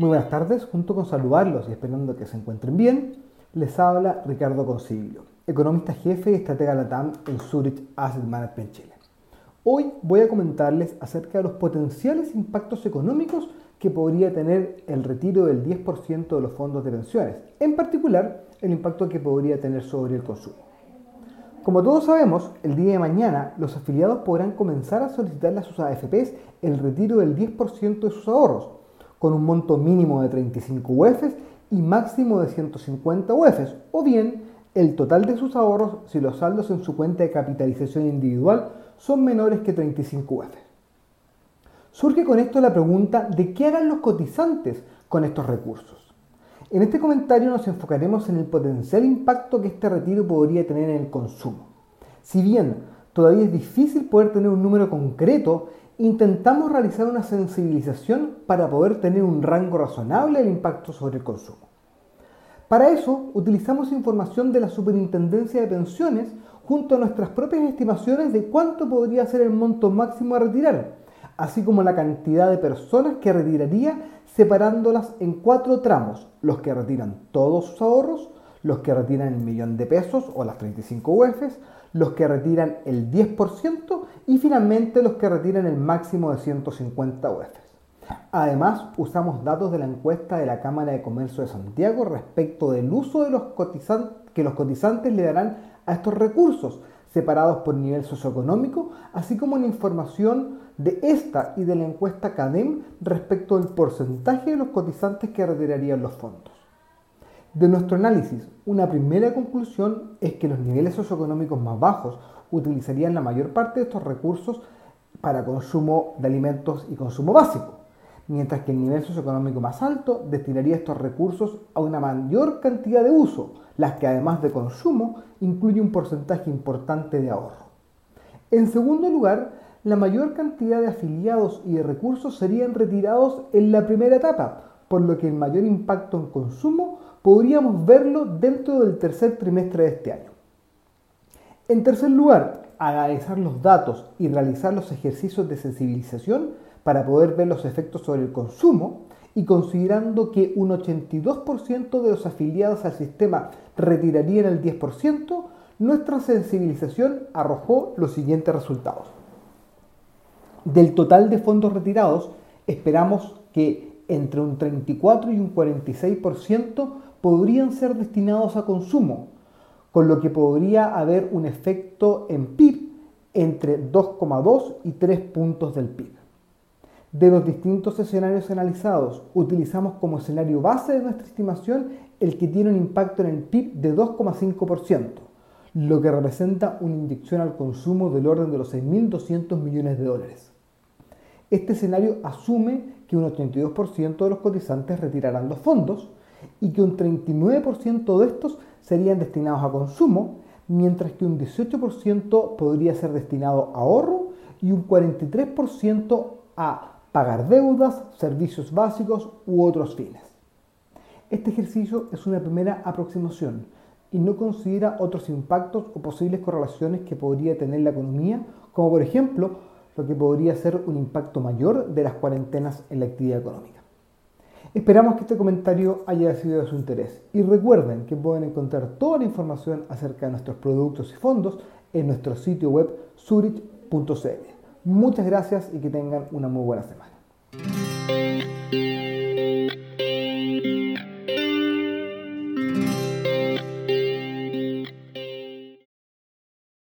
Muy buenas tardes, junto con saludarlos y esperando que se encuentren bien, les habla Ricardo Consiglio, economista jefe y estratega LATAM en Zurich Asset Management Chile. Hoy voy a comentarles acerca de los potenciales impactos económicos que podría tener el retiro del 10% de los fondos de pensiones, en particular el impacto que podría tener sobre el consumo. Como todos sabemos, el día de mañana los afiliados podrán comenzar a solicitarle a sus AFPs el retiro del 10% de sus ahorros, con un monto mínimo de 35 UEFs y máximo de 150 UEFs, o bien el total de sus ahorros si los saldos en su cuenta de capitalización individual son menores que 35 UEFs. Surge con esto la pregunta de qué harán los cotizantes con estos recursos. En este comentario nos enfocaremos en el potencial impacto que este retiro podría tener en el consumo. Si bien todavía es difícil poder tener un número concreto, intentamos realizar una sensibilización para poder tener un rango razonable del impacto sobre el consumo. Para eso utilizamos información de la Superintendencia de Pensiones junto a nuestras propias estimaciones de cuánto podría ser el monto máximo a retirar, así como la cantidad de personas que retiraría separándolas en cuatro tramos, los que retiran todos sus ahorros, los que retiran el millón de pesos o las 35 UEFs, los que retiran el 10% y finalmente los que retiran el máximo de 150 UEFs. Además, usamos datos de la encuesta de la Cámara de Comercio de Santiago respecto del uso de los que los cotizantes le darán a estos recursos, separados por nivel socioeconómico, así como la información de esta y de la encuesta CADEM respecto del porcentaje de los cotizantes que retirarían los fondos. De nuestro análisis, una primera conclusión es que los niveles socioeconómicos más bajos utilizarían la mayor parte de estos recursos para consumo de alimentos y consumo básico, mientras que el nivel socioeconómico más alto destinaría estos recursos a una mayor cantidad de uso, las que además de consumo incluye un porcentaje importante de ahorro. En segundo lugar, la mayor cantidad de afiliados y de recursos serían retirados en la primera etapa, por lo que el mayor impacto en consumo podríamos verlo dentro del tercer trimestre de este año. En tercer lugar, analizar los datos y realizar los ejercicios de sensibilización para poder ver los efectos sobre el consumo y considerando que un 82% de los afiliados al sistema retirarían el 10%, nuestra sensibilización arrojó los siguientes resultados. Del total de fondos retirados, esperamos que entre un 34 y un 46% podrían ser destinados a consumo, con lo que podría haber un efecto en PIB entre 2,2 y 3 puntos del PIB. De los distintos escenarios analizados, utilizamos como escenario base de nuestra estimación el que tiene un impacto en el PIB de 2,5%, lo que representa una inyección al consumo del orden de los 6.200 millones de dólares. Este escenario asume que un 82% de los cotizantes retirarán los fondos y que un 39% de estos serían destinados a consumo, mientras que un 18% podría ser destinado a ahorro y un 43% a pagar deudas, servicios básicos u otros fines. Este ejercicio es una primera aproximación y no considera otros impactos o posibles correlaciones que podría tener la economía, como por ejemplo lo que podría ser un impacto mayor de las cuarentenas en la actividad económica. Esperamos que este comentario haya sido de su interés y recuerden que pueden encontrar toda la información acerca de nuestros productos y fondos en nuestro sitio web zurich.cl. Muchas gracias y que tengan una muy buena semana.